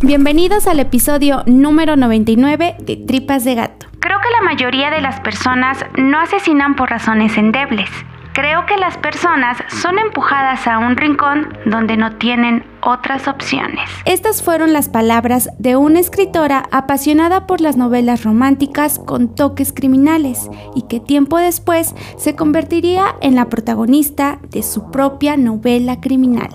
Bienvenidos al episodio número 99 de Tripas de Gato. Creo que la mayoría de las personas no asesinan por razones endebles. Creo que las personas son empujadas a un rincón donde no tienen otras opciones. Estas fueron las palabras de una escritora apasionada por las novelas románticas con toques criminales y que tiempo después se convertiría en la protagonista de su propia novela criminal.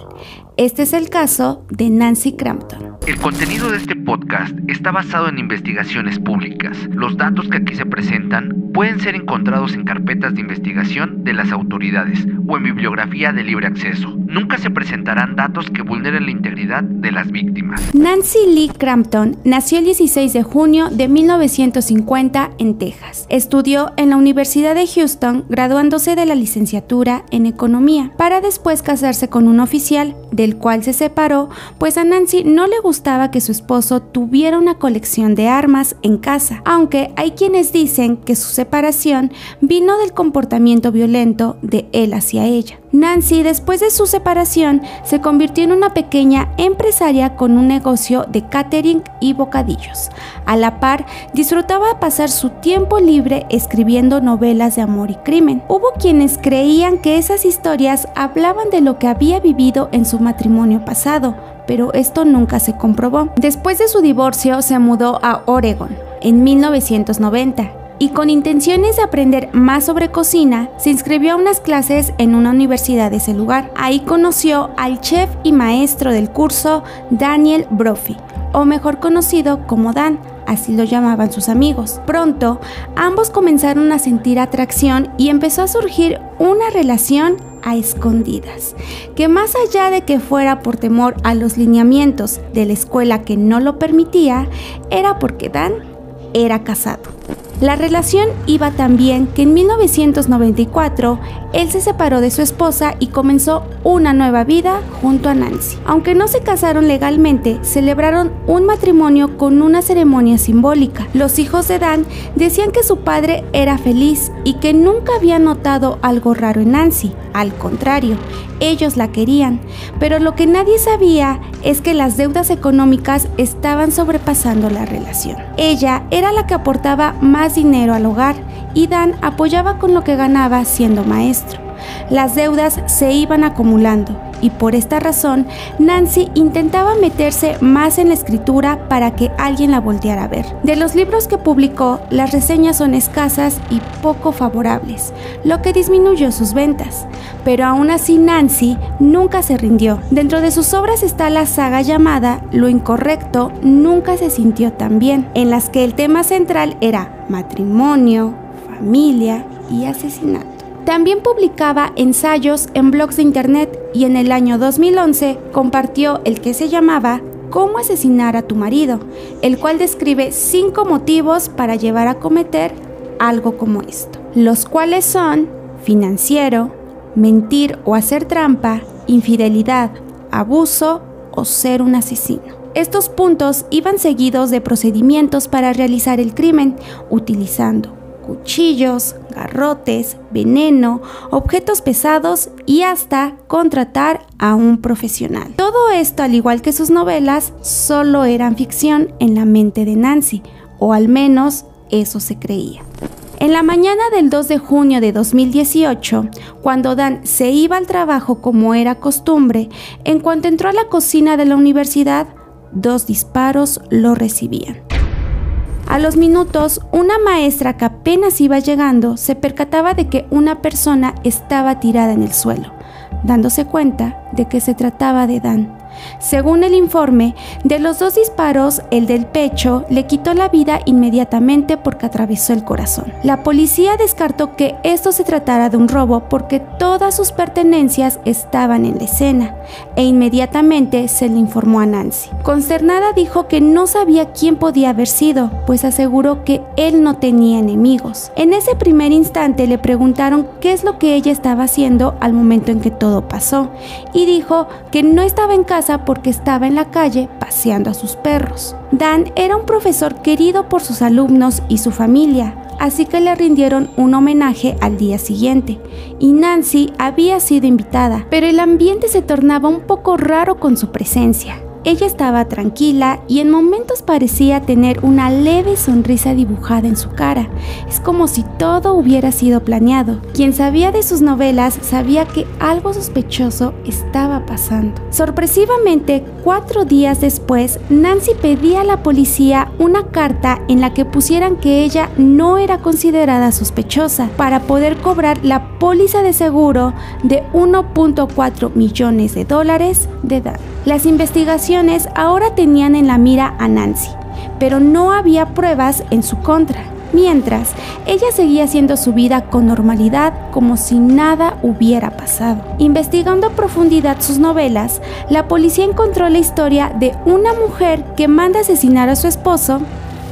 Este es el caso de Nancy Crampton. El contenido de este podcast está basado en investigaciones públicas. Los datos que aquí se presentan pueden ser encontrados en carpetas de investigación de las autoridades o en bibliografía de libre acceso. Nunca se presentarán datos que vulneren la integridad de las víctimas. Nancy Lee Crampton nació el 16 de junio de 1950 en Texas. Estudió en la Universidad de Houston, graduándose de la licenciatura en Economía, para después casarse con un oficial del cual se separó, pues a Nancy no le gustaba que su esposo tuviera una colección de armas en casa, aunque hay quienes dicen que su separación vino del comportamiento violento de él hacia ella. Nancy, después de su separación, se convirtió en una pequeña empresaria con un negocio de catering y bocadillos. A la par, disfrutaba pasar su tiempo libre escribiendo novelas de amor y crimen. Hubo quienes creían que esas historias hablaban de lo que había vivido en su matrimonio pasado, pero esto nunca se comprobó. Después de su divorcio, se mudó a Oregon en 1990 y con intenciones de aprender más sobre cocina, se inscribió a unas clases en una universidad de ese lugar. Ahí conoció al chef y maestro del curso Daniel Brophy, o mejor conocido como Dan, así lo llamaban sus amigos. Pronto, ambos comenzaron a sentir atracción y empezó a surgir una relación a escondidas, que más allá de que fuera por temor a los lineamientos de la escuela que no lo permitía, era porque Dan era casado. La relación iba tan bien que en 1994 él se separó de su esposa y comenzó una nueva vida junto a Nancy. Aunque no se casaron legalmente, celebraron un matrimonio con una ceremonia simbólica. Los hijos de Dan decían que su padre era feliz y que nunca había notado algo raro en Nancy. Al contrario, ellos la querían, pero lo que nadie sabía es que las deudas económicas estaban sobrepasando la relación. Ella era la que aportaba más dinero al hogar y Dan apoyaba con lo que ganaba siendo maestro. Las deudas se iban acumulando y por esta razón Nancy intentaba meterse más en la escritura para que alguien la volteara a ver. De los libros que publicó, las reseñas son escasas y poco favorables, lo que disminuyó sus ventas. Pero aún así Nancy nunca se rindió. Dentro de sus obras está la saga llamada Lo incorrecto nunca se sintió tan bien, en las que el tema central era matrimonio, familia y asesinato. También publicaba ensayos en blogs de internet y en el año 2011 compartió el que se llamaba Cómo asesinar a tu marido, el cual describe cinco motivos para llevar a cometer algo como esto, los cuales son financiero, mentir o hacer trampa, infidelidad, abuso o ser un asesino. Estos puntos iban seguidos de procedimientos para realizar el crimen, utilizando cuchillos, garrotes, veneno, objetos pesados y hasta contratar a un profesional. Todo esto, al igual que sus novelas, solo eran ficción en la mente de Nancy, o al menos eso se creía. En la mañana del 2 de junio de 2018, cuando Dan se iba al trabajo como era costumbre, en cuanto entró a la cocina de la universidad, dos disparos lo recibían. A los minutos, una maestra que apenas iba llegando se percataba de que una persona estaba tirada en el suelo, dándose cuenta de que se trataba de Dan. Según el informe, de los dos disparos, el del pecho le quitó la vida inmediatamente porque atravesó el corazón. La policía descartó que esto se tratara de un robo porque todas sus pertenencias estaban en la escena e inmediatamente se le informó a Nancy. Consternada dijo que no sabía quién podía haber sido, pues aseguró que él no tenía enemigos. En ese primer instante le preguntaron qué es lo que ella estaba haciendo al momento en que todo pasó y dijo que no estaba en casa porque estaba en la calle paseando a sus perros. Dan era un profesor querido por sus alumnos y su familia, así que le rindieron un homenaje al día siguiente, y Nancy había sido invitada, pero el ambiente se tornaba un poco raro con su presencia. Ella estaba tranquila y en momentos parecía tener una leve sonrisa dibujada en su cara. Es como si todo hubiera sido planeado. Quien sabía de sus novelas sabía que algo sospechoso estaba pasando. Sorpresivamente, cuatro días después, Nancy pedía a la policía una carta en la que pusieran que ella no era considerada sospechosa para poder cobrar la póliza de seguro de 1.4 millones de dólares de edad. Las investigaciones ahora tenían en la mira a Nancy, pero no había pruebas en su contra. Mientras, ella seguía haciendo su vida con normalidad como si nada hubiera pasado. Investigando a profundidad sus novelas, la policía encontró la historia de una mujer que manda asesinar a su esposo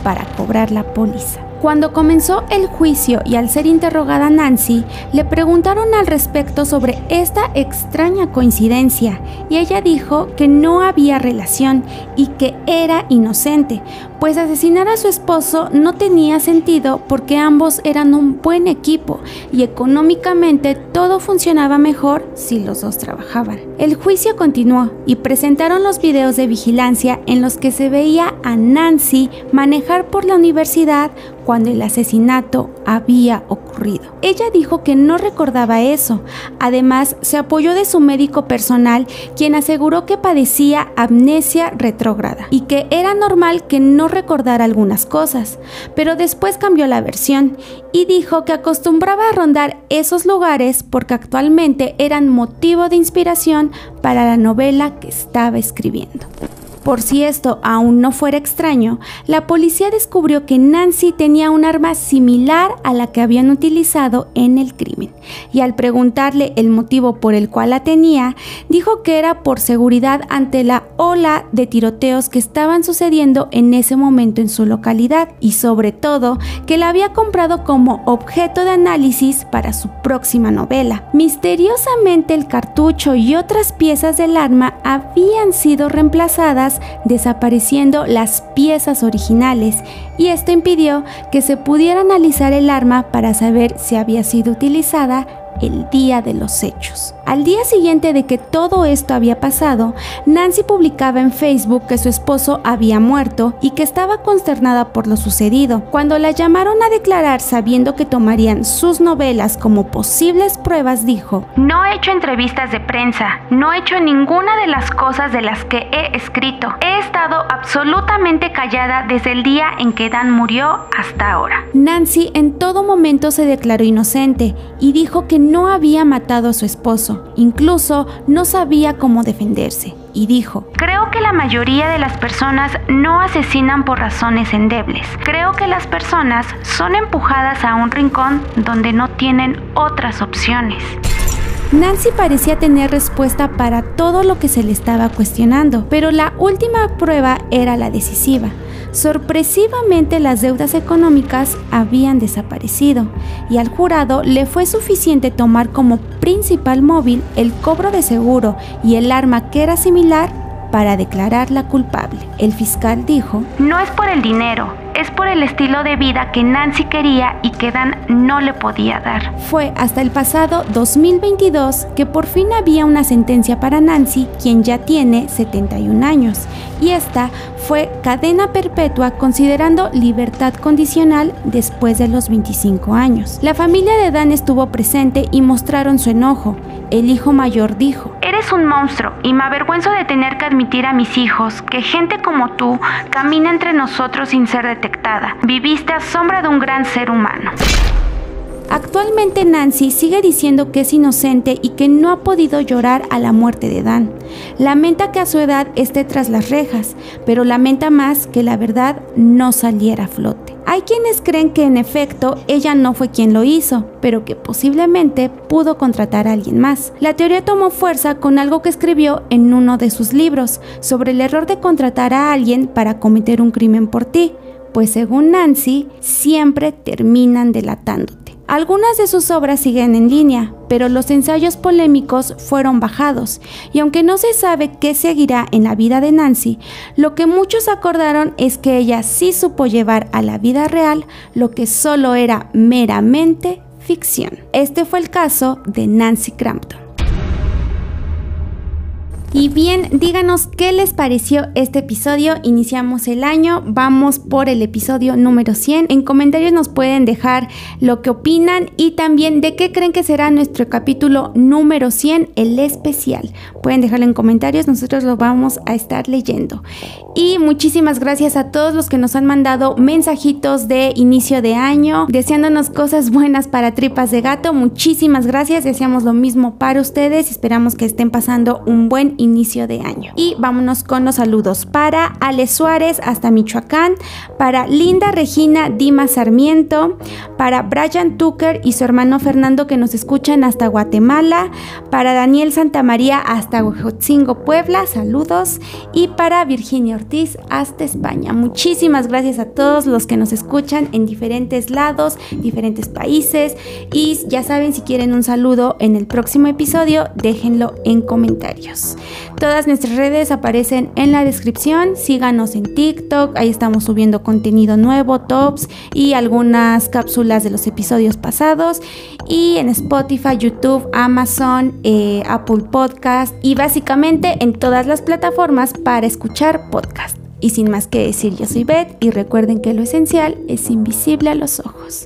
para cobrar la póliza. Cuando comenzó el juicio y al ser interrogada Nancy, le preguntaron al respecto sobre esta extraña coincidencia y ella dijo que no había relación y que era inocente, pues asesinar a su esposo no tenía sentido porque ambos eran un buen equipo y económicamente todo funcionaba mejor si los dos trabajaban. El juicio continuó y presentaron los videos de vigilancia en los que se veía a Nancy manejar por la universidad cuando el asesinato había ocurrido. Ella dijo que no recordaba eso. Además, se apoyó de su médico personal, quien aseguró que padecía amnesia retrógrada y que era normal que no recordara algunas cosas. Pero después cambió la versión y dijo que acostumbraba a rondar esos lugares porque actualmente eran motivo de inspiración para la novela que estaba escribiendo. Por si esto aún no fuera extraño, la policía descubrió que Nancy tenía un arma similar a la que habían utilizado en el crimen, y al preguntarle el motivo por el cual la tenía, dijo que era por seguridad ante la ola de tiroteos que estaban sucediendo en ese momento en su localidad, y sobre todo que la había comprado como objeto de análisis para su próxima novela. Misteriosamente el cartucho y otras piezas del arma habían sido reemplazadas desapareciendo las piezas originales y esto impidió que se pudiera analizar el arma para saber si había sido utilizada el día de los hechos. Al día siguiente de que todo esto había pasado, Nancy publicaba en Facebook que su esposo había muerto y que estaba consternada por lo sucedido. Cuando la llamaron a declarar sabiendo que tomarían sus novelas como posibles pruebas, dijo, No he hecho entrevistas de prensa, no he hecho ninguna de las cosas de las que he escrito. He estado absolutamente callada desde el día en que Dan murió hasta ahora. Nancy en todo momento se declaró inocente y dijo que no había matado a su esposo, incluso no sabía cómo defenderse, y dijo, Creo que la mayoría de las personas no asesinan por razones endebles. Creo que las personas son empujadas a un rincón donde no tienen otras opciones. Nancy parecía tener respuesta para todo lo que se le estaba cuestionando, pero la última prueba era la decisiva. Sorpresivamente las deudas económicas habían desaparecido y al jurado le fue suficiente tomar como principal móvil el cobro de seguro y el arma que era similar para declararla culpable. El fiscal dijo, No es por el dinero, es por el estilo de vida que Nancy quería y que Dan no le podía dar. Fue hasta el pasado 2022 que por fin había una sentencia para Nancy, quien ya tiene 71 años, y esta fue cadena perpetua considerando libertad condicional después de los 25 años. La familia de Dan estuvo presente y mostraron su enojo. El hijo mayor dijo, Eres un monstruo y me avergüenzo de tener que admitir a mis hijos que gente como tú camina entre nosotros sin ser detectada. Viviste a sombra de un gran ser humano. Actualmente Nancy sigue diciendo que es inocente y que no ha podido llorar a la muerte de Dan. Lamenta que a su edad esté tras las rejas, pero lamenta más que la verdad no saliera a flote. Hay quienes creen que en efecto ella no fue quien lo hizo, pero que posiblemente pudo contratar a alguien más. La teoría tomó fuerza con algo que escribió en uno de sus libros sobre el error de contratar a alguien para cometer un crimen por ti, pues según Nancy, siempre terminan delatándote. Algunas de sus obras siguen en línea, pero los ensayos polémicos fueron bajados, y aunque no se sabe qué seguirá en la vida de Nancy, lo que muchos acordaron es que ella sí supo llevar a la vida real lo que solo era meramente ficción. Este fue el caso de Nancy Crampton. Y bien, díganos qué les pareció este episodio. Iniciamos el año, vamos por el episodio número 100. En comentarios nos pueden dejar lo que opinan y también de qué creen que será nuestro capítulo número 100, el especial. Pueden dejarlo en comentarios, nosotros lo vamos a estar leyendo. Y muchísimas gracias a todos los que nos han mandado mensajitos de inicio de año, deseándonos cosas buenas para tripas de gato. Muchísimas gracias, deseamos lo mismo para ustedes esperamos que estén pasando un buen inicio de año. Y vámonos con los saludos para Ale Suárez hasta Michoacán, para Linda Regina Dima Sarmiento, para Brian Tucker y su hermano Fernando que nos escuchan hasta Guatemala, para Daniel Santamaría hasta Huejotzingo, Puebla, saludos, y para Virginia Ortiz hasta España. Muchísimas gracias a todos los que nos escuchan en diferentes lados, diferentes países y ya saben si quieren un saludo en el próximo episodio, déjenlo en comentarios. Todas nuestras redes aparecen en la descripción. Síganos en TikTok, ahí estamos subiendo contenido nuevo, tops y algunas cápsulas de los episodios pasados. Y en Spotify, YouTube, Amazon, eh, Apple Podcast y básicamente en todas las plataformas para escuchar podcast. Y sin más que decir, yo soy Beth y recuerden que lo esencial es invisible a los ojos.